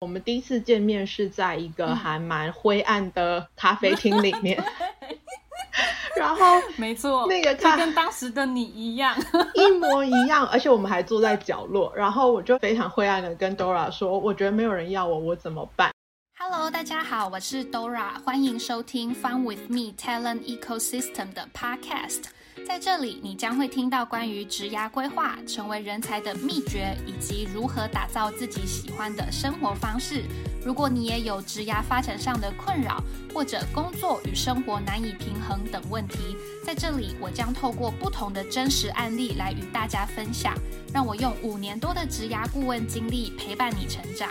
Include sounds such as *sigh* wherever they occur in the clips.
我们第一次见面是在一个还蛮灰暗的咖啡厅里面，*laughs* 然后没错，那个就跟当时的你一样，*laughs* 一模一样，而且我们还坐在角落，然后我就非常灰暗的跟 Dora 说，我觉得没有人要我，我怎么办？Hello，大家好，我是 Dora，欢迎收听 Fun with Me Talent Ecosystem 的 Podcast。在这里，你将会听到关于职涯规划、成为人才的秘诀，以及如何打造自己喜欢的生活方式。如果你也有职涯发展上的困扰，或者工作与生活难以平衡等问题，在这里我将透过不同的真实案例来与大家分享。让我用五年多的职涯顾问经历陪伴你成长。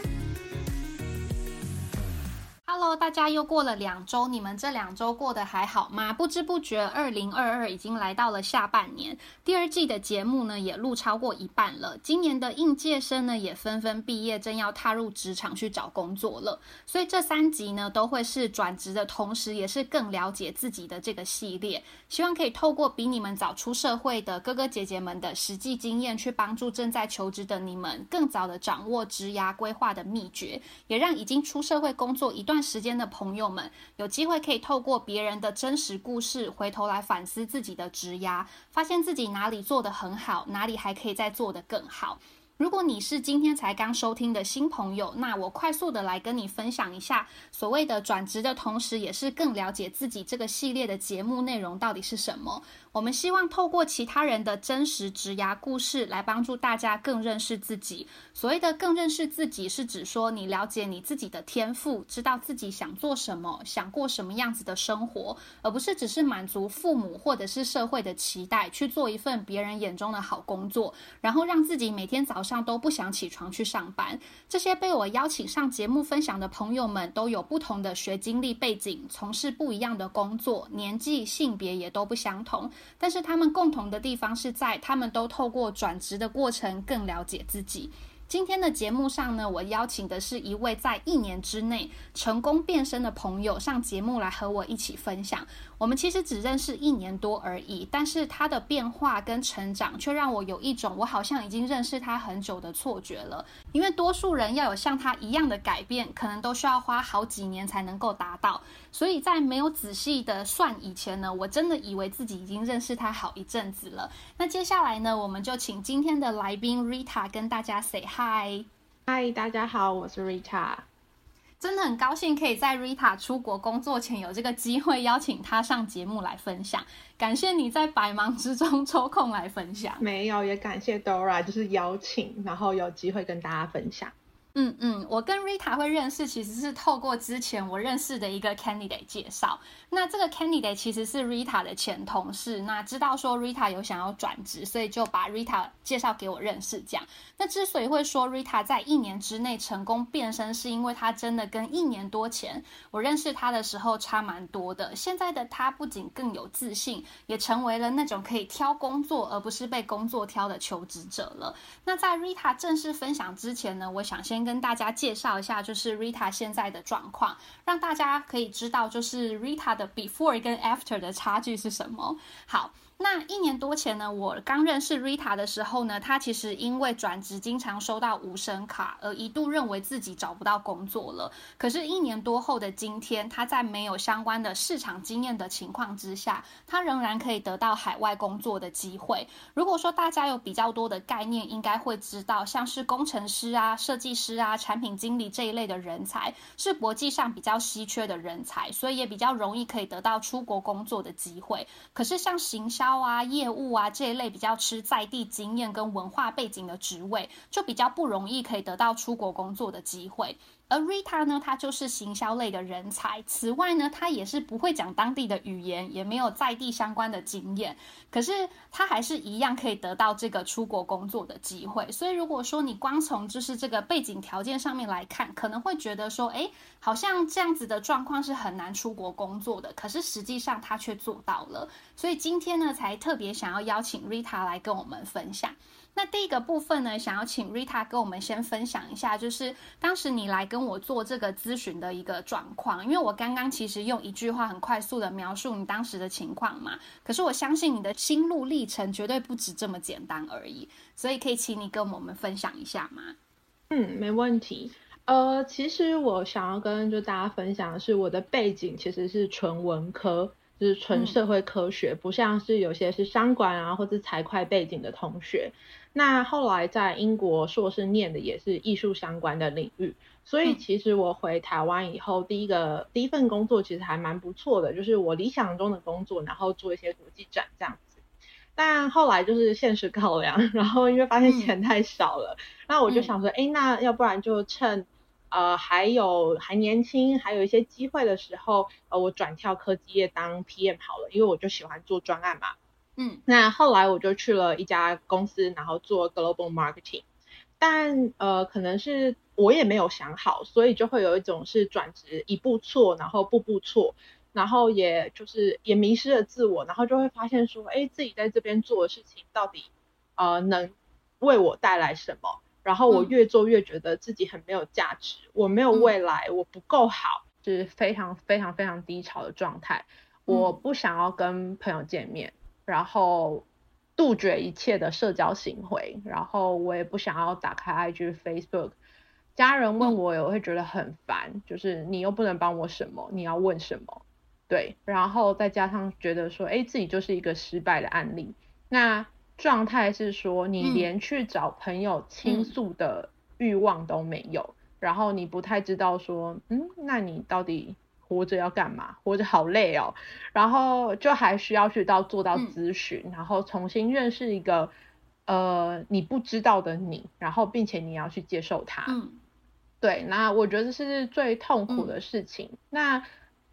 Hello，大家又过了两周，你们这两周过得还好吗？不知不觉，二零二二已经来到了下半年，第二季的节目呢也录超过一半了。今年的应届生呢也纷纷毕业，正要踏入职场去找工作了。所以这三集呢都会是转职的同时，也是更了解自己的这个系列。希望可以透过比你们早出社会的哥哥姐姐们的实际经验，去帮助正在求职的你们更早的掌握职涯规划的秘诀，也让已经出社会工作一段。时间的朋友们，有机会可以透过别人的真实故事，回头来反思自己的职涯，发现自己哪里做得很好，哪里还可以再做得更好。如果你是今天才刚收听的新朋友，那我快速的来跟你分享一下，所谓的转职的同时，也是更了解自己这个系列的节目内容到底是什么。我们希望透过其他人的真实职涯故事，来帮助大家更认识自己。所谓的更认识自己，是指说你了解你自己的天赋，知道自己想做什么，想过什么样子的生活，而不是只是满足父母或者是社会的期待，去做一份别人眼中的好工作，然后让自己每天早上都不想起床去上班。这些被我邀请上节目分享的朋友们，都有不同的学经历背景，从事不一样的工作，年纪、性别也都不相同。但是他们共同的地方是在，他们都透过转职的过程更了解自己。今天的节目上呢，我邀请的是一位在一年之内成功变身的朋友上节目来和我一起分享。我们其实只认识一年多而已，但是他的变化跟成长却让我有一种我好像已经认识他很久的错觉了。因为多数人要有像他一样的改变，可能都需要花好几年才能够达到。所以在没有仔细的算以前呢，我真的以为自己已经认识他好一阵子了。那接下来呢，我们就请今天的来宾 Rita 跟大家 say。嗨，嗨大家好，我是 Rita。真的很高兴可以在 Rita 出国工作前有这个机会邀请她上节目来分享。感谢你在百忙之中抽空来分享。没有，也感谢 Dora，就是邀请，然后有机会跟大家分享。嗯嗯，我跟 Rita 会认识，其实是透过之前我认识的一个 candidate 介绍。那这个 candidate 其实是 Rita 的前同事，那知道说 Rita 有想要转职，所以就把 Rita 介绍给我认识。这样，那之所以会说 Rita 在一年之内成功变身，是因为她真的跟一年多前我认识她的时候差蛮多的。现在的她不仅更有自信，也成为了那种可以挑工作而不是被工作挑的求职者了。那在 Rita 正式分享之前呢，我想先。跟大家介绍一下，就是 Rita 现在的状况，让大家可以知道，就是 Rita 的 before 跟 after 的差距是什么。好。那一年多前呢，我刚认识 Rita 的时候呢，她其实因为转职经常收到无声卡，而一度认为自己找不到工作了。可是，一年多后的今天，她在没有相关的市场经验的情况之下，她仍然可以得到海外工作的机会。如果说大家有比较多的概念，应该会知道，像是工程师啊、设计师啊、产品经理这一类的人才，是国际上比较稀缺的人才，所以也比较容易可以得到出国工作的机会。可是，像行销，啊，业务啊这一类比较吃在地经验跟文化背景的职位，就比较不容易可以得到出国工作的机会。而 Rita 呢，她就是行销类的人才。此外呢，她也是不会讲当地的语言，也没有在地相关的经验。可是她还是一样可以得到这个出国工作的机会。所以如果说你光从就是这个背景条件上面来看，可能会觉得说，哎，好像这样子的状况是很难出国工作的。可是实际上她却做到了。所以今天呢，才特别想要邀请 Rita 来跟我们分享。那第一个部分呢，想要请 Rita 跟我们先分享一下，就是当时你来跟我做这个咨询的一个状况。因为我刚刚其实用一句话很快速的描述你当时的情况嘛，可是我相信你的心路历程绝对不止这么简单而已，所以可以请你跟我们分享一下吗？嗯，没问题。呃，其实我想要跟就大家分享的是，我的背景其实是纯文科，就是纯社会科学，不像是有些是商管啊或者财会背景的同学。那后来在英国硕士念的也是艺术相关的领域，所以其实我回台湾以后，第一个第一份工作其实还蛮不错的，就是我理想中的工作，然后做一些国际展这样子。但后来就是现实 *laughs* 考量，然后因为发现钱太少了，那我就想说，哎，那要不然就趁。呃，还有还年轻，还有一些机会的时候，呃，我转跳科技业当 PM 好了，因为我就喜欢做专案嘛。嗯，那后来我就去了一家公司，然后做 Global Marketing，但呃，可能是我也没有想好，所以就会有一种是转职一步错，然后步步错，然后也就是也迷失了自我，然后就会发现说，哎，自己在这边做的事情到底呃能为我带来什么？然后我越做越觉得自己很没有价值，我没有未来，我不够好，是非常非常非常低潮的状态。我不想要跟朋友见面，然后杜绝一切的社交行为，然后我也不想要打开 IG、Facebook。家人问我，我会觉得很烦，就是你又不能帮我什么，你要问什么？对，然后再加上觉得说，哎，自己就是一个失败的案例。那状态是说，你连去找朋友倾诉的欲望都没有，然后你不太知道说，嗯，那你到底活着要干嘛？活着好累哦，然后就还需要去到做到咨询，然后重新认识一个呃你不知道的你，然后并且你要去接受它。嗯，对，那我觉得是最痛苦的事情。那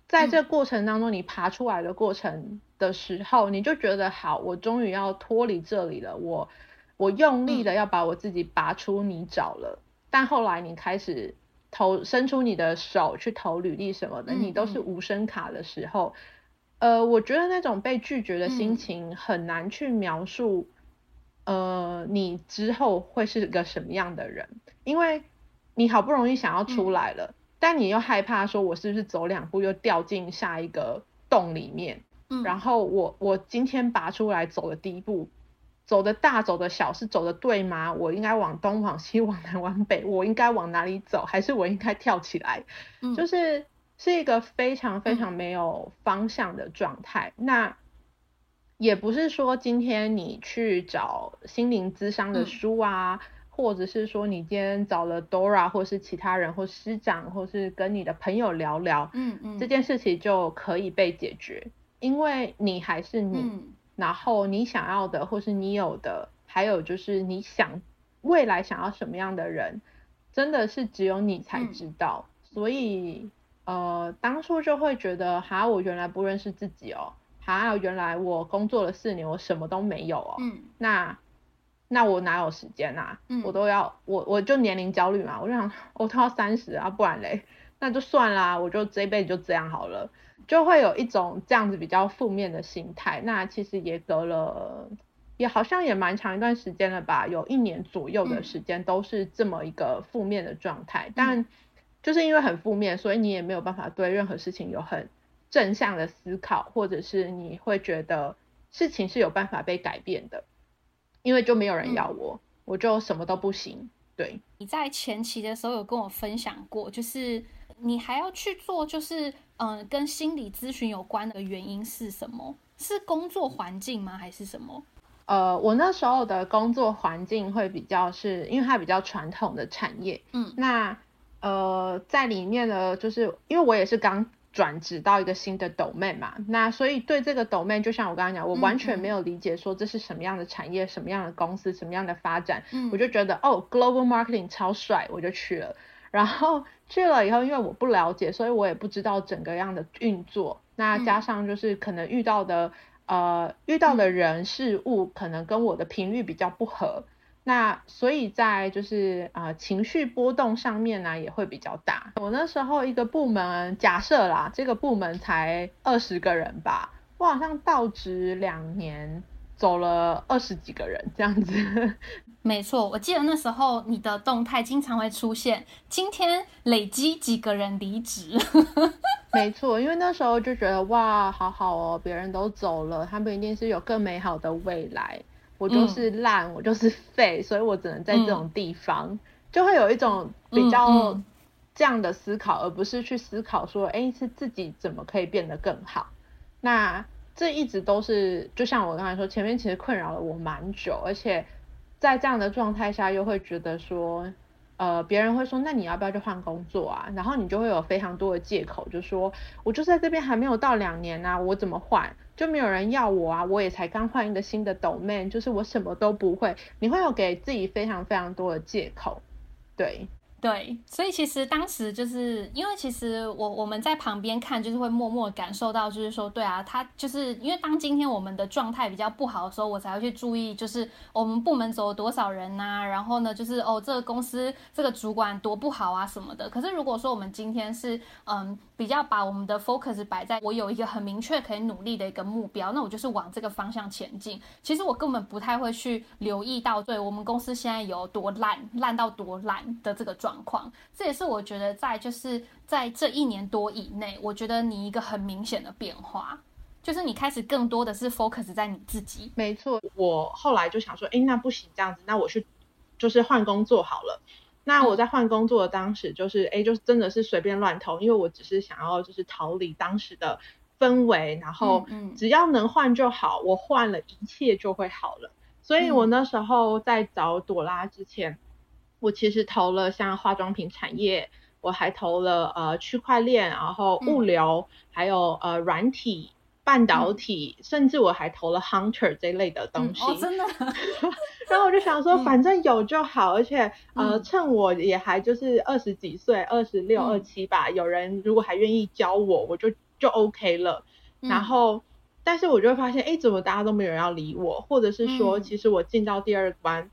在这过程当中，你爬出来的过程。的时候，你就觉得好，我终于要脱离这里了。我我用力的要把我自己拔出泥沼了。但后来你开始投伸出你的手去投履历什么的，你都是无声卡的时候，呃，我觉得那种被拒绝的心情很难去描述。呃，你之后会是个什么样的人？因为你好不容易想要出来了，但你又害怕说，我是不是走两步又掉进下一个洞里面？然后我我今天拔出来走的第一步，走的大走的小是走的对吗？我应该往东往西往南往北，我应该往哪里走？还是我应该跳起来？就是是一个非常非常没有方向的状态。那也不是说今天你去找心灵咨商的书啊，或者是说你今天找了 Dora 或是其他人或师长，或是跟你的朋友聊聊，嗯嗯，这件事情就可以被解决。因为你还是你，然后你想要的或是你有的，还有就是你想未来想要什么样的人，真的是只有你才知道。所以呃，当初就会觉得，哈，我原来不认识自己哦，哈，原来我工作了四年，我什么都没有哦。嗯。那那我哪有时间啊？嗯。我都要我我就年龄焦虑嘛，我就想我都要三十啊，不然嘞，那就算啦，我就这一辈子就这样好了。就会有一种这样子比较负面的心态，那其实也隔了，也好像也蛮长一段时间了吧，有一年左右的时间都是这么一个负面的状态。但就是因为很负面，所以你也没有办法对任何事情有很正向的思考，或者是你会觉得事情是有办法被改变的，因为就没有人要我，我就什么都不行。对，你在前期的时候有跟我分享过，就是你还要去做，就是。嗯，跟心理咨询有关的原因是什么？是工作环境吗？还是什么？呃，我那时候的工作环境会比较是，因为它比较传统的产业。嗯，那呃，在里面呢，就是因为我也是刚转职到一个新的 domain 嘛，那所以对这个 domain，就像我刚刚讲，我完全没有理解说这是什么样的产业、什么样的公司、什么样的发展。嗯，我就觉得哦，global marketing 超帅，我就去了。*laughs* 然后去了以后，因为我不了解，所以我也不知道整个样的运作。那加上就是可能遇到的呃遇到的人事物，可能跟我的频率比较不合。那所以在就是啊情绪波动上面呢也会比较大。我那时候一个部门假设啦，这个部门才二十个人吧，我好像到职两年。走了二十几个人这样子，*laughs* 没错，我记得那时候你的动态经常会出现，今天累积几个人离职。*laughs* 没错，因为那时候就觉得哇，好好哦，别人都走了，他们一定是有更美好的未来，我就是烂，我就是废，所以我只能在这种地方，就会有一种比较这样的思考，而不是去思考说，哎，是自己怎么可以变得更好。那这一直都是，就像我刚才说，前面其实困扰了我蛮久，而且在这样的状态下，又会觉得说，呃，别人会说，那你要不要去换工作啊？然后你就会有非常多的借口，就说，我就在这边还没有到两年啊，我怎么换？就没有人要我啊，我也才刚换一个新的 domain，就是我什么都不会。你会有给自己非常非常多的借口，对。对，所以其实当时就是因为其实我我们在旁边看，就是会默默感受到，就是说，对啊，他就是因为当今天我们的状态比较不好的时候，我才会去注意，就是我们部门走了多少人呐，然后呢，就是哦，这个公司这个主管多不好啊什么的。可是如果说我们今天是嗯比较把我们的 focus 摆在我有一个很明确可以努力的一个目标，那我就是往这个方向前进。其实我根本不太会去留意到，对我们公司现在有多烂，烂到多烂的这个状。状况，这也是我觉得在就是在这一年多以内，我觉得你一个很明显的变化，就是你开始更多的是 focus 在你自己。没错，我后来就想说，哎，那不行，这样子，那我去就是换工作好了。那我在换工作的当时，就是哎，就是真的是随便乱投，因为我只是想要就是逃离当时的氛围，然后只要能换就好，我换了一切就会好了。所以我那时候在找朵拉之前。我其实投了像化妆品产业，我还投了呃区块链，然后物流，还有呃软体、半导体，甚至我还投了 Hunter 这类的东西。哦，真的。*laughs* 然后我就想说，反正有就好，而且呃趁我也还就是二十几岁，二十六、二七吧，有人如果还愿意教我，我就就 OK 了。然后，但是我就会发现，哎，怎么大家都没有人要理我，或者是说，其实我进到第二关。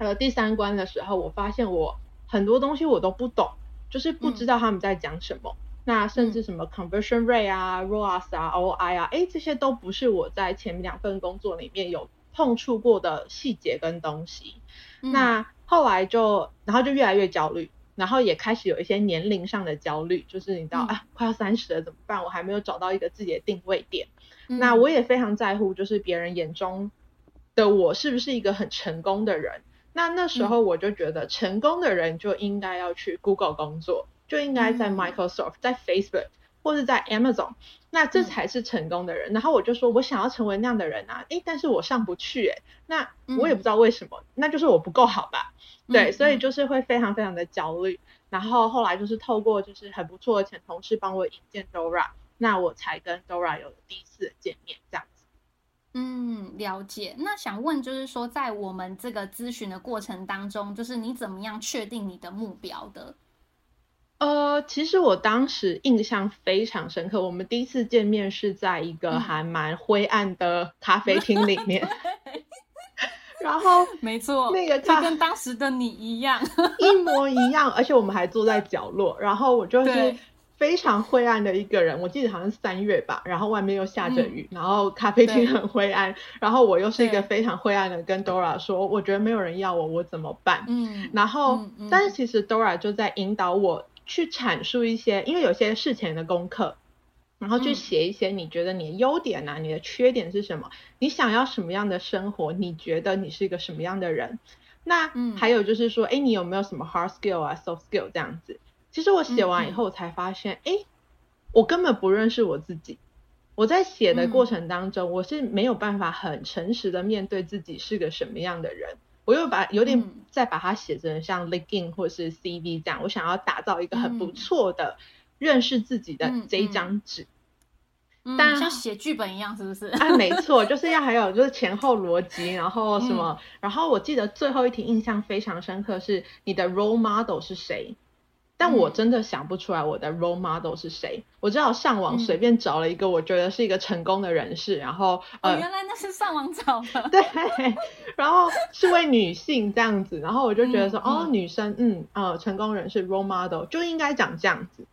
呃，第三关的时候，我发现我很多东西我都不懂，就是不知道他们在讲什么。那甚至什么 conversion rate 啊、ROAS 啊、OI 啊，哎，这些都不是我在前面两份工作里面有碰触过的细节跟东西。那后来就，然后就越来越焦虑，然后也开始有一些年龄上的焦虑，就是你知道啊，快要三十了怎么办？我还没有找到一个自己的定位点。那我也非常在乎，就是别人眼中的我是不是一个很成功的人。那那时候我就觉得，成功的人就应该要去 Google 工作，就应该在 Microsoft、在 Facebook 或是在 Amazon，那这才是成功的人。然后我就说，我想要成为那样的人啊，诶，但是我上不去，诶，那我也不知道为什么，那就是我不够好吧？对，所以就是会非常非常的焦虑。然后后来就是透过就是很不错的前同事帮我引荐 Dora，那我才跟 Dora 有了第一次的见面，这样。嗯，了解。那想问，就是说，在我们这个咨询的过程当中，就是你怎么样确定你的目标的？呃，其实我当时印象非常深刻。我们第一次见面是在一个还蛮灰暗的咖啡厅里 *laughs* 面，然后没错，那个就跟当时的你一样，一模一样，而且我们还坐在角落，然后我就 *laughs* 是。非常灰暗的一个人，我记得好像是三月吧，然后外面又下着雨，然后咖啡厅很灰暗，然后我又是一个非常灰暗的，跟 Dora 说，我觉得没有人要我，我怎么办？嗯，然后，但是其实 Dora 就在引导我去阐述一些，因为有些事前的功课，然后去写一些你觉得你的优点啊，你的缺点是什么，你想要什么样的生活，你觉得你是一个什么样的人？那还有就是说，哎，你有没有什么 hard skill 啊，soft skill 这样子？其实我写完以后才发现，哎，我根本不认识我自己。我在写的过程当中，我是没有办法很诚实的面对自己是个什么样的人。我又把有点再把它写成像 LinkedIn 或是 CV 这样，我想要打造一个很不错的认识自己的这一张纸。但像写剧本一样，是不是？啊，没错，*laughs* 就是要还有就是前后逻辑，然后什么。然后我记得最后一题印象非常深刻，是你的 role model 是谁？但我真的想不出来我的 role model 是谁。我只好上网随便找了一个我觉得是一个成功的人士，然后呃，原来那是上网找的。*laughs* 对，然后是位女性这样子，然后我就觉得说，哦，女生，嗯，呃，成功人士 role model 就应该长这样子。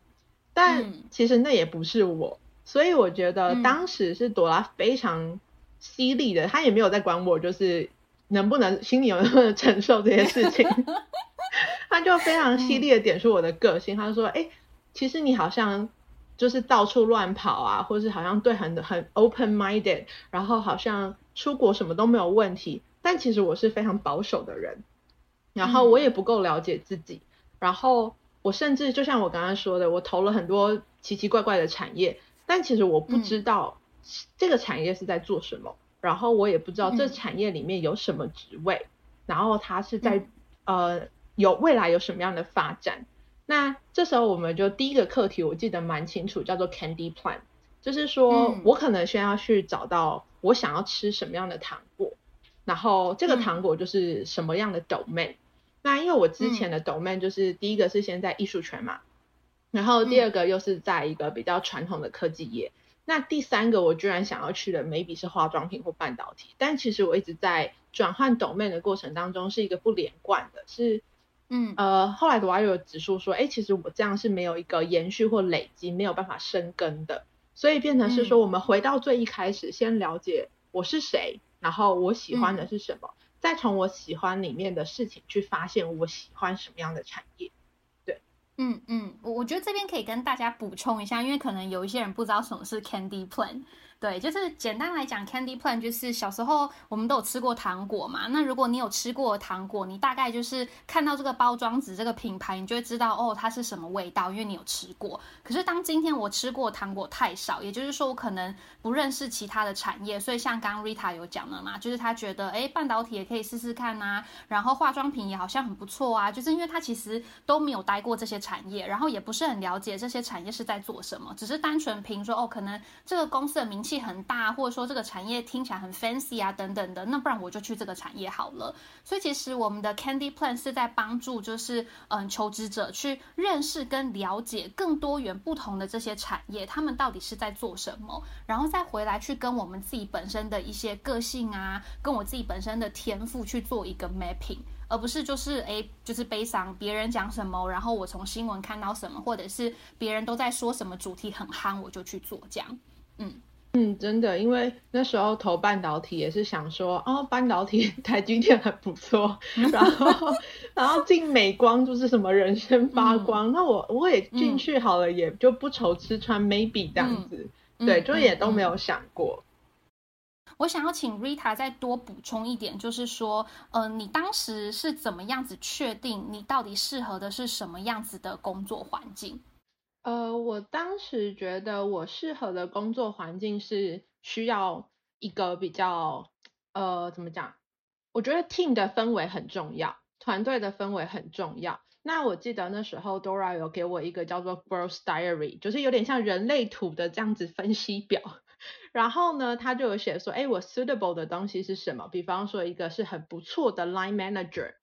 但其实那也不是我，所以我觉得当时是朵拉非常犀利的，她也没有在管我，就是能不能心里有没有承受这些事情。*laughs* 他就非常犀利的点出我的个性，他说：“哎，其实你好像就是到处乱跑啊，或是好像对很很 open minded，然后好像出国什么都没有问题。但其实我是非常保守的人，然后我也不够了解自己，然后我甚至就像我刚刚说的，我投了很多奇奇怪怪的产业，但其实我不知道这个产业是在做什么，然后我也不知道这产业里面有什么职位，然后他是在呃有未来有什么样的发展。那这时候我们就第一个课题，我记得蛮清楚，叫做 Candy Plan，就是说我可能先要去找到我想要吃什么样的糖果，然后这个糖果就是什么样的 domain。那因为我之前的 domain 就是第一个是先在艺术圈嘛，然后第二个又是在一个比较传统的科技业，那第三个我居然想要去的 maybe 是化妆品或半导体，但其实我一直在转换 domain 的过程当中是一个不连贯的，是嗯呃后来的话有指数说，哎其实我这样是没有一个延续或累积，没有办法生根的，所以变成是说我们回到最一开始，先了解我是谁，然后我喜欢的是什么。再从我喜欢里面的事情去发现我喜欢什么样的产业，对，嗯嗯，我我觉得这边可以跟大家补充一下，因为可能有一些人不知道什么是 Candy Plan。对，就是简单来讲，Candy Plan 就是小时候我们都有吃过糖果嘛。那如果你有吃过糖果，你大概就是看到这个包装纸、这个品牌，你就会知道哦，它是什么味道，因为你有吃过。可是当今天我吃过糖果太少，也就是说我可能不认识其他的产业，所以像刚 Rita 有讲的嘛，就是他觉得哎，半导体也可以试试看呐，然后化妆品也好像很不错啊，就是因为他其实都没有待过这些产业，然后也不是很了解这些产业是在做什么，只是单纯凭说哦，可能这个公司的名。气很大，或者说这个产业听起来很 fancy 啊，等等的，那不然我就去这个产业好了。所以其实我们的 Candy Plan 是在帮助，就是嗯，求职者去认识跟了解更多元不同的这些产业，他们到底是在做什么，然后再回来去跟我们自己本身的一些个性啊，跟我自己本身的天赋去做一个 mapping，而不是就是哎，就是悲伤别人讲什么，然后我从新闻看到什么，或者是别人都在说什么主题很憨，我就去做这样，嗯。嗯，真的，因为那时候投半导体也是想说，哦，半导体台积电很不错，*laughs* 然后然后进美光就是什么人生发光，那我我也进去好了，也就不愁吃穿，maybe 这样子，对，就也都没有想过。我想要请 Rita 再多补充一点，就是说，呃，你当时是怎么样子确定你到底适合的是什么样子的工作环境？呃，我当时觉得我适合的工作环境是需要一个比较，呃，怎么讲？我觉得 team 的氛围很重要，团队的氛围很重要。那我记得那时候 Dora 有给我一个叫做 Growth Diary，就是有点像人类图的这样子分析表。*laughs* 然后呢，他就有写说，哎，我 suitable 的东西是什么？比方说，一个是很不错的 line manager，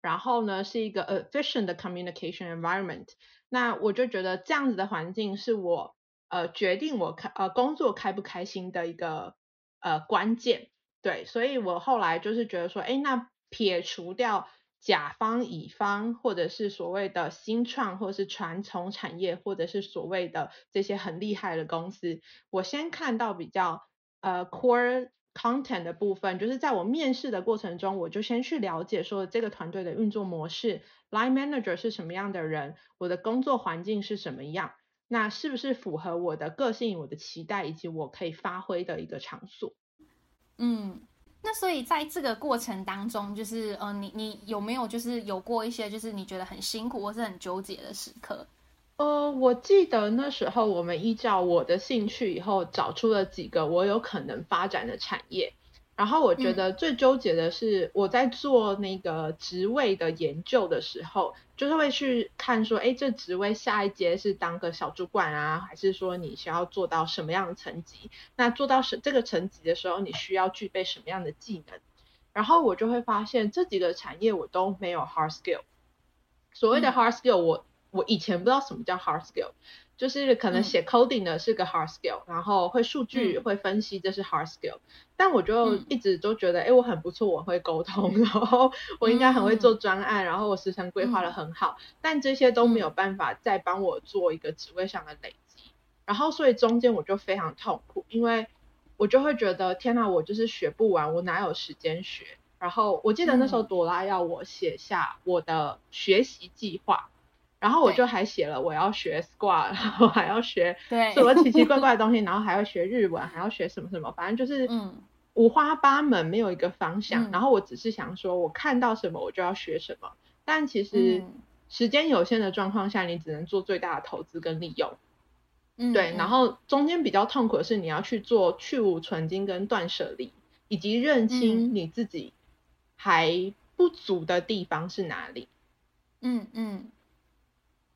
然后呢，是一个 efficient 的 communication environment。那我就觉得这样子的环境是我呃决定我开呃工作开不开心的一个呃关键，对，所以我后来就是觉得说，哎，那撇除掉甲方乙方或者是所谓的新创或者是传统产业或者是所谓的这些很厉害的公司，我先看到比较呃 core。Content 的部分，就是在我面试的过程中，我就先去了解说这个团队的运作模式，line manager 是什么样的人，我的工作环境是什么样，那是不是符合我的个性、我的期待以及我可以发挥的一个场所？嗯，那所以在这个过程当中，就是呃，你你有没有就是有过一些就是你觉得很辛苦或是很纠结的时刻？呃，我记得那时候我们依照我的兴趣以后找出了几个我有可能发展的产业，然后我觉得最纠结的是我在做那个职位的研究的时候，就是会去看说，哎，这职位下一阶是当个小主管啊，还是说你需要做到什么样的层级？那做到什这个层级的时候，你需要具备什么样的技能？然后我就会发现这几个产业我都没有 hard skill。所谓的 hard skill，我。我以前不知道什么叫 hard skill，就是可能写 coding 的是个 hard skill，然后会数据会分析这是 hard skill，但我就一直都觉得，哎，我很不错，我会沟通，*laughs* 然后我应该很会做专案，然后我时程规划的很好，但这些都没有办法再帮我做一个职位上的累积，然后所以中间我就非常痛苦，因为我就会觉得，天哪，我就是学不完，我哪有时间学？然后我记得那时候朵拉要我写下我的学习计划。然后我就还写了我要学 squat，然后还要学什么奇奇怪怪的东西，*laughs* 然后还要学日文，还要学什么什么，反正就是五花八门，没有一个方向。然后我只是想说，我看到什么我就要学什么。但其实时间有限的状况下，你只能做最大的投资跟利用。嗯，对，然后中间比较痛苦的是你要去做去无存金跟断舍离，以及认清你自己还不足的地方是哪里。嗯嗯。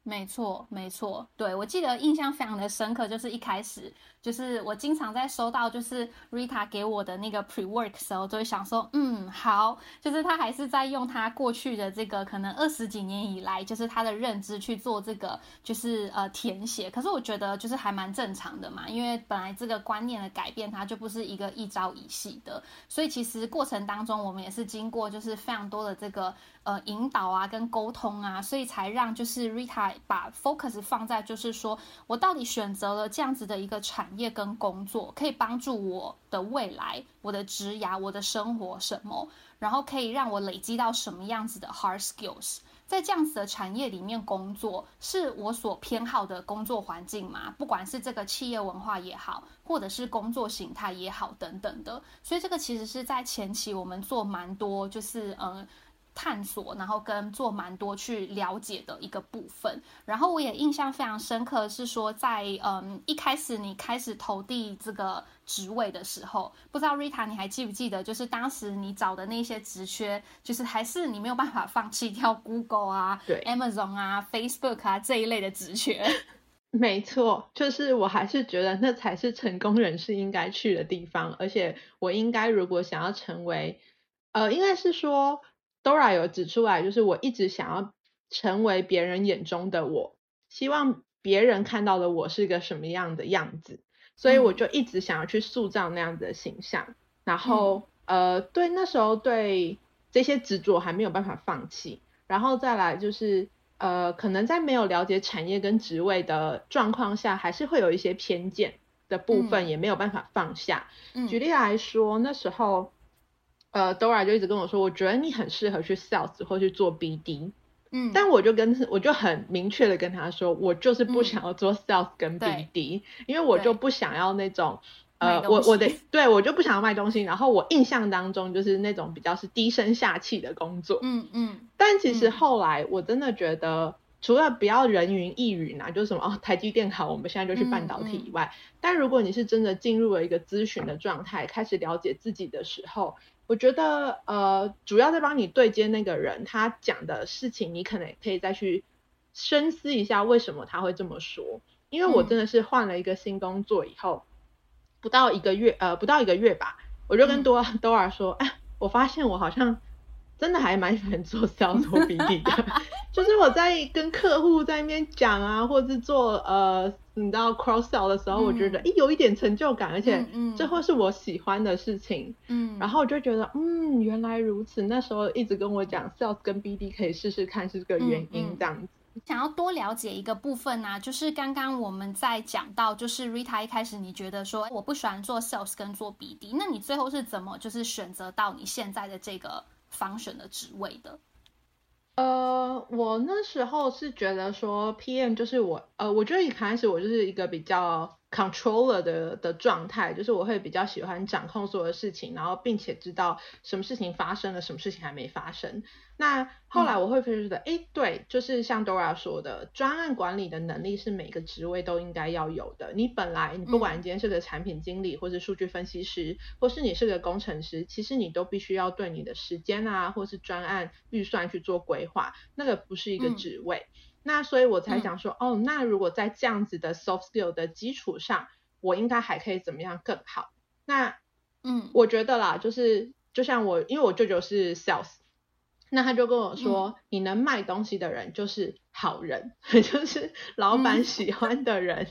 没错，没错，对我记得印象非常的深刻，就是一开始，就是我经常在收到就是 Rita 给我的那个 pre work 时候，就会想说，嗯，好，就是他还是在用他过去的这个可能二十几年以来，就是他的认知去做这个，就是呃填写。可是我觉得就是还蛮正常的嘛，因为本来这个观念的改变，它就不是一个一朝一夕的，所以其实过程当中，我们也是经过就是非常多的这个。呃，引导啊，跟沟通啊，所以才让就是 Rita 把 focus 放在就是说我到底选择了这样子的一个产业跟工作，可以帮助我的未来、我的职涯、我的生活什么，然后可以让我累积到什么样子的 hard skills，在这样子的产业里面工作，是我所偏好的工作环境吗？不管是这个企业文化也好，或者是工作形态也好，等等的，所以这个其实是在前期我们做蛮多，就是呃。探索，然后跟做蛮多去了解的一个部分。然后我也印象非常深刻，是说在嗯一开始你开始投递这个职位的时候，不知道 Rita 你还记不记得，就是当时你找的那些职缺，就是还是你没有办法放弃掉 Google 啊、对 Amazon 啊、Facebook 啊这一类的职缺。*laughs* 没错，就是我还是觉得那才是成功人士应该去的地方，而且我应该如果想要成为，呃，应该是说。Dora 有指出来，就是我一直想要成为别人眼中的我，希望别人看到的我是个什么样的样子，所以我就一直想要去塑造那样子的形象。然后，呃，对，那时候对这些执着还没有办法放弃。然后再来就是，呃，可能在没有了解产业跟职位的状况下，还是会有一些偏见的部分，也没有办法放下。举例来说，那时候。呃，Dora 就一直跟我说，我觉得你很适合去 sales 或去做 BD，嗯，但我就跟我就很明确的跟他说，我就是不想要做 sales 跟 BD，因为我就不想要那种，呃，我我的对我就不想要卖东西，然后我印象当中就是那种比较是低声下气的工作，嗯嗯，但其实后来我真的觉得，除了不要人云亦云啊，就是什么哦，台积电好，我们现在就去半导体以外，但如果你是真的进入了一个咨询的状态，开始了解自己的时候。我觉得，呃，主要在帮你对接那个人，他讲的事情，你可能可以再去深思一下，为什么他会这么说。因为我真的是换了一个新工作以后，不到一个月，呃，不到一个月吧，我就跟多多尔说，哎，我发现我好像。真的还蛮喜欢做销售 BD 的，*laughs* 就是我在跟客户在那边讲啊，或者是做呃，你知道 cross sell 的时候，我觉得诶有一点成就感，而且这会是我喜欢的事情。嗯，然后我就觉得，嗯，原来如此。那时候一直跟我讲 sales 跟 BD 可以试试看是这个原因这样子。想要多了解一个部分呢，就是刚刚我们在讲到，就是 Rita 一开始你觉得说我不喜欢做 sales 跟做 BD，那你最后是怎么就是选择到你现在的这个？方选的职位的，呃，我那时候是觉得说 PM 就是我，呃，我觉得一开始我就是一个比较。Controller 的的状态，就是我会比较喜欢掌控所有的事情，然后并且知道什么事情发生了，什么事情还没发生。那后来我会觉得，哎，对，就是像 Dora 说的，专案管理的能力是每个职位都应该要有的。你本来你不管你今天是个产品经理，或是数据分析师，或是你是个工程师，其实你都必须要对你的时间啊，或是专案预算去做规划。那个不是一个职位。那所以我才想说，哦，那如果在这样子的 soft skill 的基础上，我应该还可以怎么样更好？那，嗯，我觉得啦，就是就像我，因为我舅舅是 sales，那他就跟我说，你能卖东西的人就是好人，*laughs* 就是老板喜欢的人。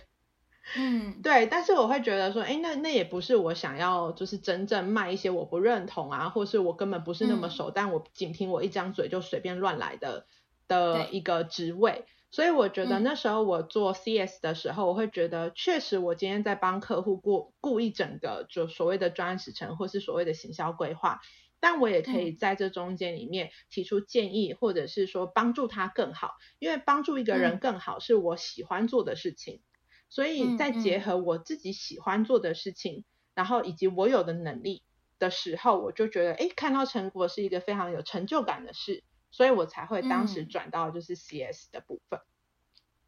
嗯，对。但是我会觉得说，哎，那那也不是我想要，就是真正卖一些我不认同啊，或是我根本不是那么熟，但我仅凭我一张嘴就随便乱来的。的一个职位，所以我觉得那时候我做 CS 的时候，我会觉得确实我今天在帮客户过顾一整个就所谓的专案时程或是所谓的行销规划，但我也可以在这中间里面提出建议，或者是说帮助他更好，因为帮助一个人更好是我喜欢做的事情，所以在结合我自己喜欢做的事情，然后以及我有的能力的时候，我就觉得哎，看到成果是一个非常有成就感的事。所以我才会当时转到就是 CS 的部分。嗯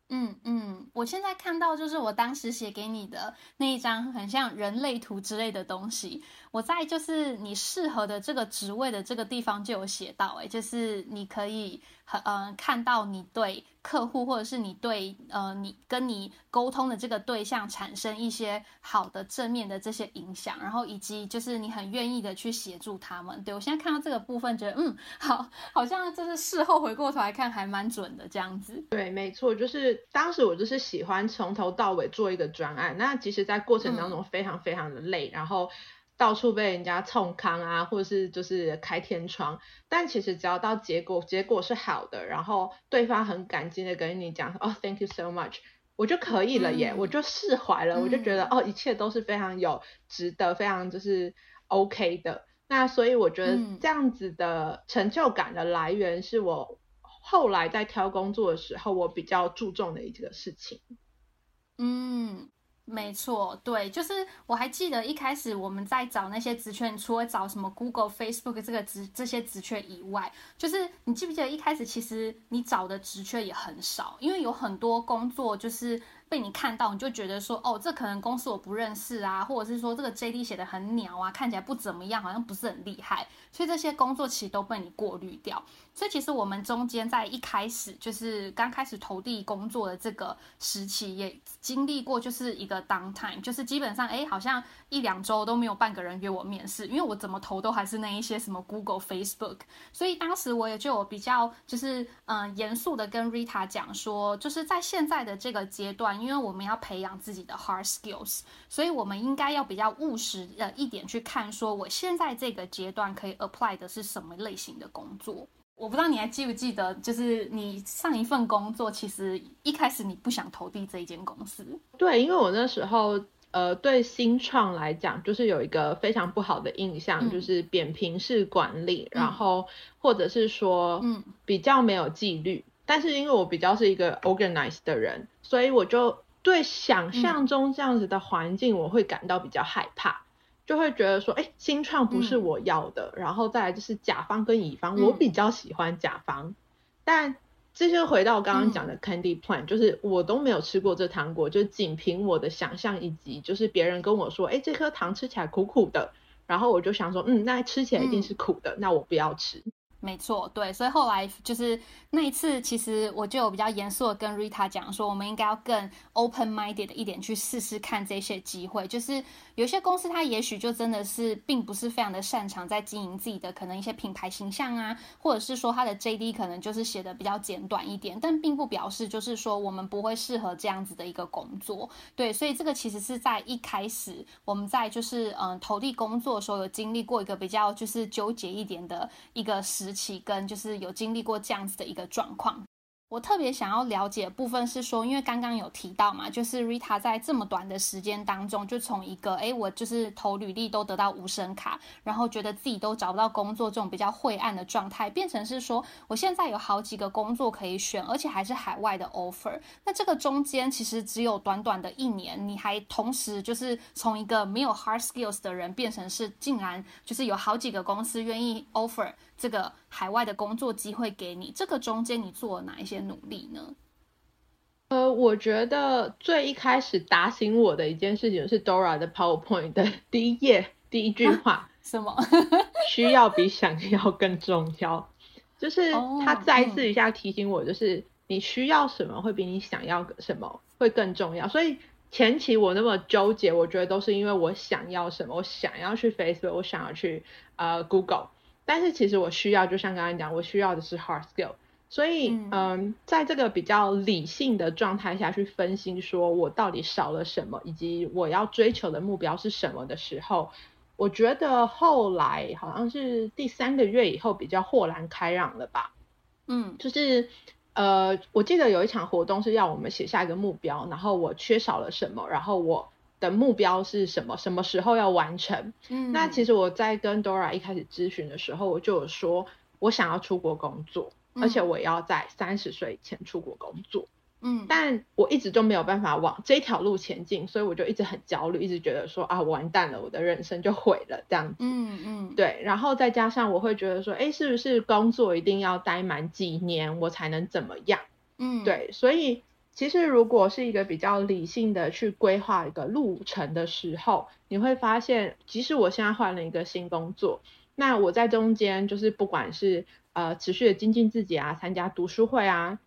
嗯嗯，我现在看到就是我当时写给你的那一张很像人类图之类的东西，我在就是你适合的这个职位的这个地方就有写到，哎，就是你可以。很嗯，看到你对客户或者是你对呃你跟你沟通的这个对象产生一些好的正面的这些影响，然后以及就是你很愿意的去协助他们。对我现在看到这个部分，觉得嗯好，好像就是事后回过头来看还蛮准的这样子。对，没错，就是当时我就是喜欢从头到尾做一个专案，那其实，在过程当中非常非常的累，然后。到处被人家冲康啊，或者是就是开天窗，但其实只要到结果，结果是好的，然后对方很感激的跟你讲，哦，thank you so much，我就可以了耶，我就释怀了，我就觉得哦，一切都是非常有值得，非常就是 OK 的。那所以我觉得这样子的成就感的来源，是我后来在挑工作的时候，我比较注重的一个事情。嗯。没错，对，就是我还记得一开始我们在找那些职缺，除了找什么 Google、Facebook 这个职这些职缺以外，就是你记不记得一开始其实你找的职缺也很少，因为有很多工作就是。被你看到，你就觉得说，哦，这可能公司我不认识啊，或者是说这个 JD 写的很鸟啊，看起来不怎么样，好像不是很厉害，所以这些工作其实都被你过滤掉。所以其实我们中间在一开始就是刚开始投递工作的这个时期，也经历过就是一个 down time，就是基本上哎，好像一两周都没有半个人约我面试，因为我怎么投都还是那一些什么 Google、Facebook，所以当时我也就有比较就是嗯严肃的跟 Rita 讲说，就是在现在的这个阶段。因为我们要培养自己的 hard skills，所以我们应该要比较务实的一点去看，说我现在这个阶段可以 apply 的是什么类型的工作。我不知道你还记不记得，就是你上一份工作，其实一开始你不想投递这一间公司。对，因为我那时候呃对新创来讲，就是有一个非常不好的印象，就是扁平式管理，然后或者是说嗯。比较没有纪律。但是因为我比较是一个 organized 的人，所以我就对想象中这样子的环境，我会感到比较害怕，就会觉得说，哎，新创不是我要的。然后再来就是甲方跟乙方，我比较喜欢甲方。但这就回到我刚刚讲的 candy plan，就是我都没有吃过这糖果，就仅凭我的想象以及就是别人跟我说，哎，这颗糖吃起来苦苦的，然后我就想说，嗯，那吃起来一定是苦的，那我不要吃。没错，对，所以后来就是那一次，其实我就有比较严肃的跟 Rita 讲说，我们应该要更 open minded 的一点去试试看这些机会。就是有些公司它也许就真的是并不是非常的擅长在经营自己的可能一些品牌形象啊，或者是说它的 JD 可能就是写的比较简短一点，但并不表示就是说我们不会适合这样子的一个工作。对，所以这个其实是在一开始我们在就是嗯投递工作的时候有经历过一个比较就是纠结一点的一个时。起跟就是有经历过这样子的一个状况。我特别想要了解部分是说，因为刚刚有提到嘛，就是 Rita 在这么短的时间当中，就从一个哎，我就是投履历都得到无声卡，然后觉得自己都找不到工作这种比较晦暗的状态，变成是说，我现在有好几个工作可以选，而且还是海外的 offer。那这个中间其实只有短短的一年，你还同时就是从一个没有 hard skills 的人，变成是竟然就是有好几个公司愿意 offer。这个海外的工作机会给你，这个中间你做了哪一些努力呢？呃，我觉得最一开始打醒我的一件事情是 Dora 的 PowerPoint 的 *laughs* 第一页第一句话，*laughs* 什么？需要比想要更重要，就是他再次一下提醒我，就是你需要什么会比你想要什么会更重要。所以前期我那么纠结，我觉得都是因为我想要什么，我想要去 Facebook，我想要去呃 Google。但是其实我需要，就像刚刚讲，我需要的是 hard skill。所以，嗯，在这个比较理性的状态下去分析，说我到底少了什么，以及我要追求的目标是什么的时候，我觉得后来好像是第三个月以后比较豁然开朗了吧。嗯，就是呃，我记得有一场活动是要我们写下一个目标，然后我缺少了什么，然后我。的目标是什么？什么时候要完成？嗯，那其实我在跟 Dora 一开始咨询的时候，我就有说，我想要出国工作，而且我要在三十岁以前出国工作。嗯，但我一直都没有办法往这条路前进，所以我就一直很焦虑，一直觉得说啊，完蛋了，我的人生就毁了这样子。嗯嗯，对。然后再加上我会觉得说，哎，是不是工作一定要待满几年我才能怎么样？嗯，对。所以其实如果是一个比较理性的去规划一个路程的时候，你会发现，即使我现在换了一个新工作，那我在中间就是不管是呃持续的精进自己啊，参加读书会啊。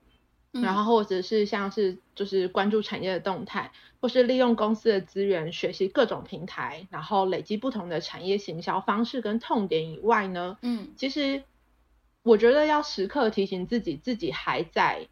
然后或者是像是就是关注产业的动态，或是利用公司的资源学习各种平台，然后累积不同的产业行销方式跟痛点以外呢，嗯，其实我觉得要时刻提醒自己，自己还在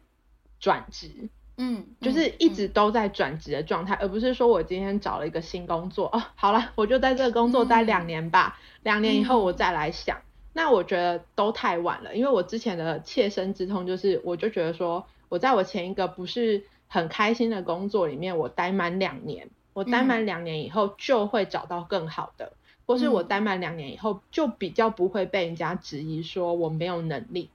转职，嗯，就是一直都在转职的状态，而不是说我今天找了一个新工作，哦，好了，我就在这个工作待两年吧，两年以后我再来想，那我觉得都太晚了，因为我之前的切身之痛就是，我就觉得说。我在我前一个不是很开心的工作里面，我待满两年，我待满两年以后就会找到更好的，或是我待满两年以后就比较不会被人家质疑说我没有能力。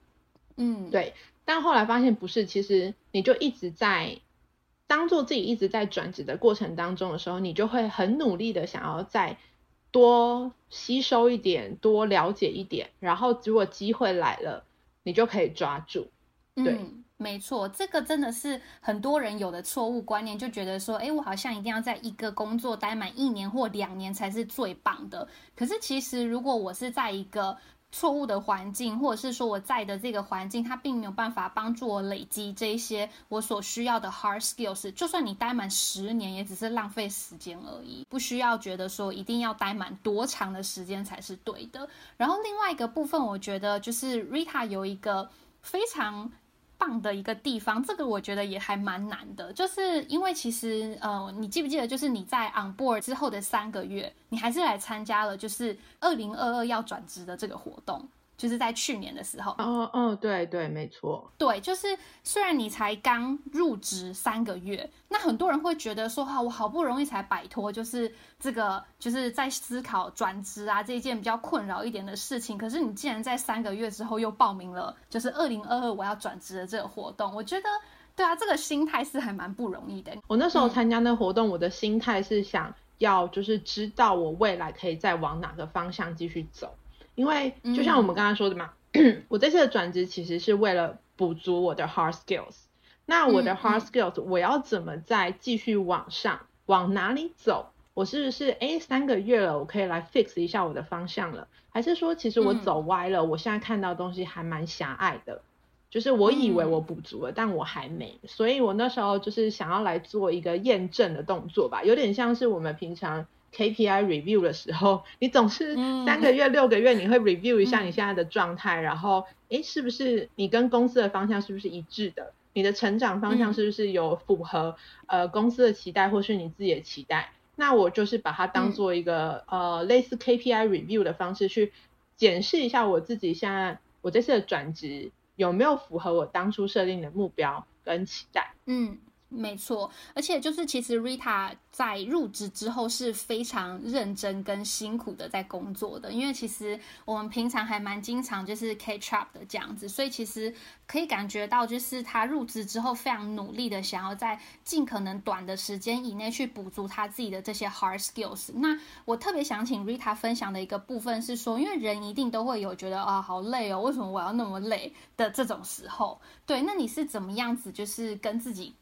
嗯，对。但后来发现不是，其实你就一直在当做自己一直在转职的过程当中的时候，你就会很努力的想要再多吸收一点，多了解一点，然后如果机会来了，你就可以抓住。对。没错，这个真的是很多人有的错误观念，就觉得说，哎，我好像一定要在一个工作待满一年或两年才是最棒的。可是其实，如果我是在一个错误的环境，或者是说我在的这个环境，它并没有办法帮助我累积这些我所需要的 hard skills，就算你待满十年，也只是浪费时间而已。不需要觉得说一定要待满多长的时间才是对的。然后另外一个部分，我觉得就是 Rita 有一个非常。的一个地方，这个我觉得也还蛮难的，就是因为其实呃，你记不记得，就是你在 on board 之后的三个月，你还是来参加了就是二零二二要转职的这个活动。就是在去年的时候，哦哦，对对，没错，对，就是虽然你才刚入职三个月，那很多人会觉得说，哈，我好不容易才摆脱，就是这个，就是在思考转职啊这一件比较困扰一点的事情，可是你竟然在三个月之后又报名了，就是二零二二我要转职的这个活动，我觉得，对啊，这个心态是还蛮不容易的。我那时候参加那活动，我的心态是想要就是知道我未来可以再往哪个方向继续走。因为就像我们刚刚说的嘛，*clears throat* 我这次的转职其实是为了补足我的 hard skills。那我的 hard skills，我要怎么再继续往上，往哪里走？我是不是哎三个月了，我可以来 fix 一下我的方向了？还是说其实我走歪了？我现在看到东西还蛮狭隘的，就是我以为我补足了，但我还没。所以我那时候就是想要来做一个验证的动作吧，有点像是我们平常。KPI review 的时候，*laughs* 你总是三个月、六个月，你会 review 一下你现在的状态，然后，诶，是不是你跟公司的方向是不是一致的？你的成长方向是不是有符合呃公司的期待，或是你自己的期待？那我就是把它当做一个呃类似 KPI review 的方式去检视一下我自己现在我这次的转职有没有符合我当初设定的目标跟期待？嗯。没错，而且就是其实 Rita 在入职之后是非常认真跟辛苦的在工作的，因为其实我们平常还蛮经常就是 catch up 的这样子，所以其实可以感觉到就是他入职之后非常努力的想要在尽可能短的时间以内去补足他自己的这些 hard skills。那我特别想请 Rita 分享的一个部分是说，因为人一定都会有觉得啊好累哦，为什么我要那么累的这种时候，对，那你是怎么样子就是跟自己？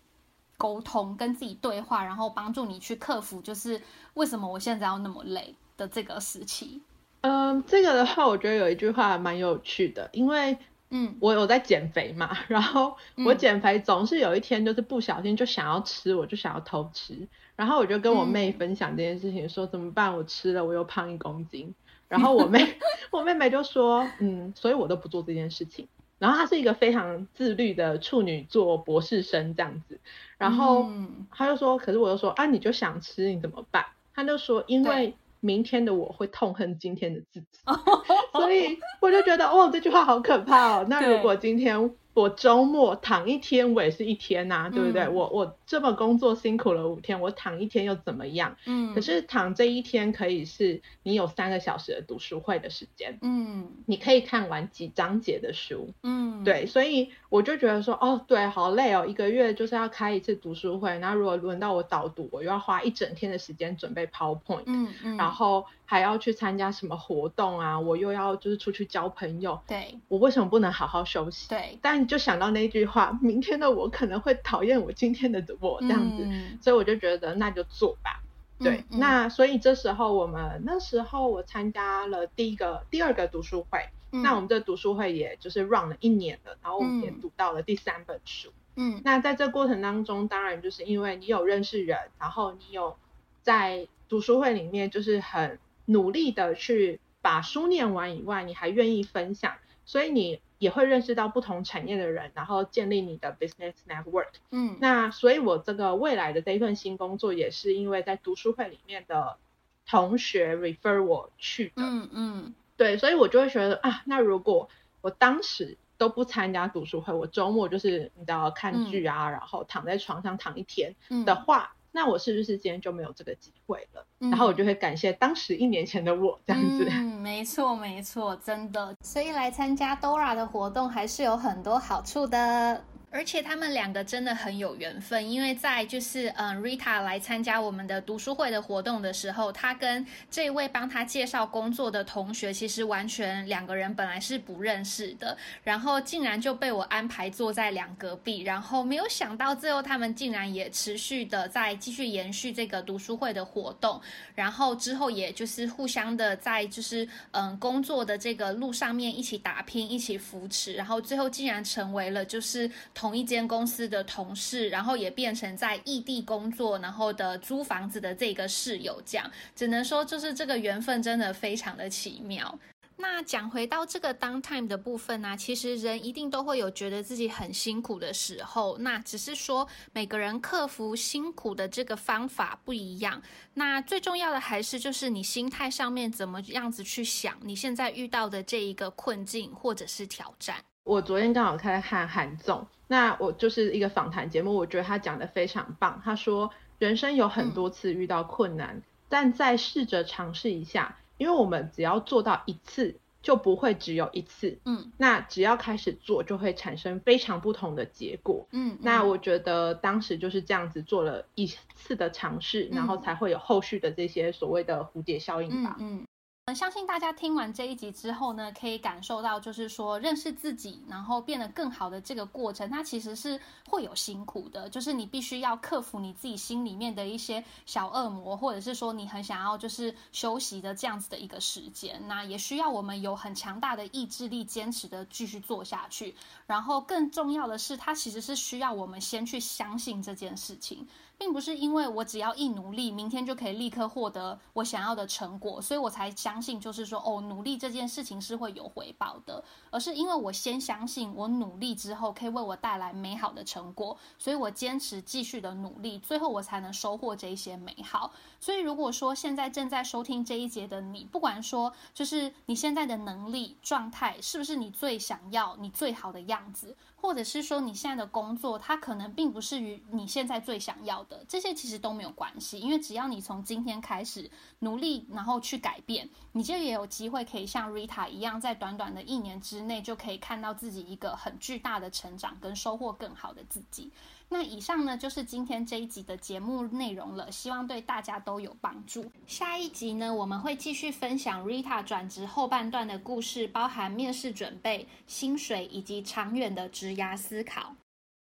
沟通跟自己对话，然后帮助你去克服，就是为什么我现在要那么累的这个时期。嗯，这个的话，我觉得有一句话蛮有趣的，因为嗯，我有在减肥嘛，*laughs* 然后我减肥总是有一天就是不小心就想要吃，我就想要偷吃，然后我就跟我妹分享这件事情，说怎么办？我吃了，我又胖一公斤，然后我妹 *laughs* 我妹妹就说，嗯，所以我都不做这件事情。然后他是一个非常自律的处女座博士生这样子，然后他就说，可是我就说啊，你就想吃，你怎么办？他就说，因为明天的我会痛恨今天的自己，*laughs* 所以我就觉得哦，这句话好可怕哦。那如果今天我周末躺一天，我也是一天呐，对不对？嗯我我这么工作辛苦了五天，我躺一天又怎么样？嗯，可是躺这一天可以是你有三个小时的读书会的时间，嗯。你可以看完几章节的书，嗯，对，所以我就觉得说，哦，对，好累哦，一个月就是要开一次读书会，那如果轮到我导读，我又要花一整天的时间准备 PowerPoint，、嗯嗯，然后还要去参加什么活动啊，我又要就是出去交朋友，对我为什么不能好好休息？对但就想到那句话，明天的我可能会讨厌我今天的我这样子，嗯所以我就觉得那就做吧。对，嗯嗯那所以这时候我们那时候我参加了第一个、第二个读书会，那我嗯们这读书会也就是 run 了一年了，然后我们也嗯读到了第三本书。嗯那在这过程当中，当然就是因为你有认识人，然后你有在读书会里面就是很努力的去把书念完以外，你还愿意分享，所以你也会认识到不同产业的人，然后建立你的 business network。嗯。那所以，我这个未来的这一份新工作，也是因为在读书会里面的同学 refer 我去的。嗯嗯。对，所以我就会觉得啊，那如果我当时都不参加读书会，我周末就是你知道看剧啊，然后躺在床上躺一天嗯。的话，那我是不是今天就没有这个机会了？嗯然后我就会感谢当时一年前的我这样子。嗯，*laughs* 没错没错，真的。所以来参加 Dora 的活动还是有很多好处的。而且他们两个真的很有缘分，因为在就是嗯，Rita 来参加我们的读书会的活动的时候，他跟这位帮他介绍工作的同学，其实完全两个人本来是不认识的，然后竟然就被我安排坐在两隔壁，然后没有想到最后他们竟然也持续的在继续延续这个读书会的活动，然后之后也就是互相的在就是嗯工作的这个路上面一起打拼，一起扶持，然后最后竟然成为了就是同一间公司的同事，然后也变成在异地工作，然后的租房子的这个室友，这样只能说就是这个缘分真的非常的奇妙。那讲回到这个 downtime 的部分呢、其实人一定都会有觉得自己很辛苦的时候，那只是说每个人克服辛苦的这个方法不一样。那最重要的还是就是你心态上面怎么样子去想你现在遇到的这一个困境或者是挑战。我昨天刚好在看韩总，那我就是一个访谈节目，我觉得他讲的非常棒。他说，人生有很多次遇到困难，但再试着尝试一下，因为我们只要做到一次，就不会只有一次。嗯那只要开始做，就会产生非常不同的结果。嗯，那我觉得当时就是这样子做了一次的尝试，然后嗯才会有后续的这些所谓的蝴蝶效应吧。嗯嗯。嗯，相信大家听完这一集之后呢，可以感受到，就是说认识自己，然后变得更好的这个过程，它其实是会有辛苦的，就是你必须要克服你自己心里面的一些小恶魔，或者是说你很想要就是休息的这样子的一个时间，那也需要我们有很强大的意志力，坚持的继续做下去。然后更重要的是，它其实是需要我们先去相信这件事情。并不是因为我只要一努力，明天就可以立刻获得我想要的成果，所以我才相信，就是说，哦，努力这件事情是会有回报的，而是因为我先相信我努力之后可以为我带来美好的成果，所以我坚持继续的努力，最后我才能收获这一些美好。所以如果说现在正在收听这一节的你，不管说就是你现在的能力状态是不是你最想要、你最好的样子，或者是说你现在的工作，它可能并不是于你现在最想要的，这些其实都没有关系，因为只要你从今天开始努力，然后去改变，你就也有机会可以像 Rita 一样，在短短的一年之内就可以看到自己一个很巨大的成长，跟收获更好的自己。那以上呢就是今天这一集的节目内容了，希望对大家都有帮助。下一集呢，我们会继续分享 Rita 转职后半段的故事，包含面试准备、薪水以及长远的职涯思考。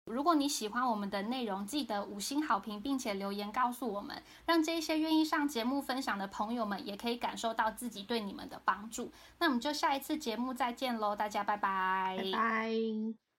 如果你喜欢我们的内容，记得五星好评，并且留言告诉我们，让这些愿意上节目分享的朋友们也可以感受到自己对你们的帮助。那我们就下一次节目再见喽，大家拜拜拜拜。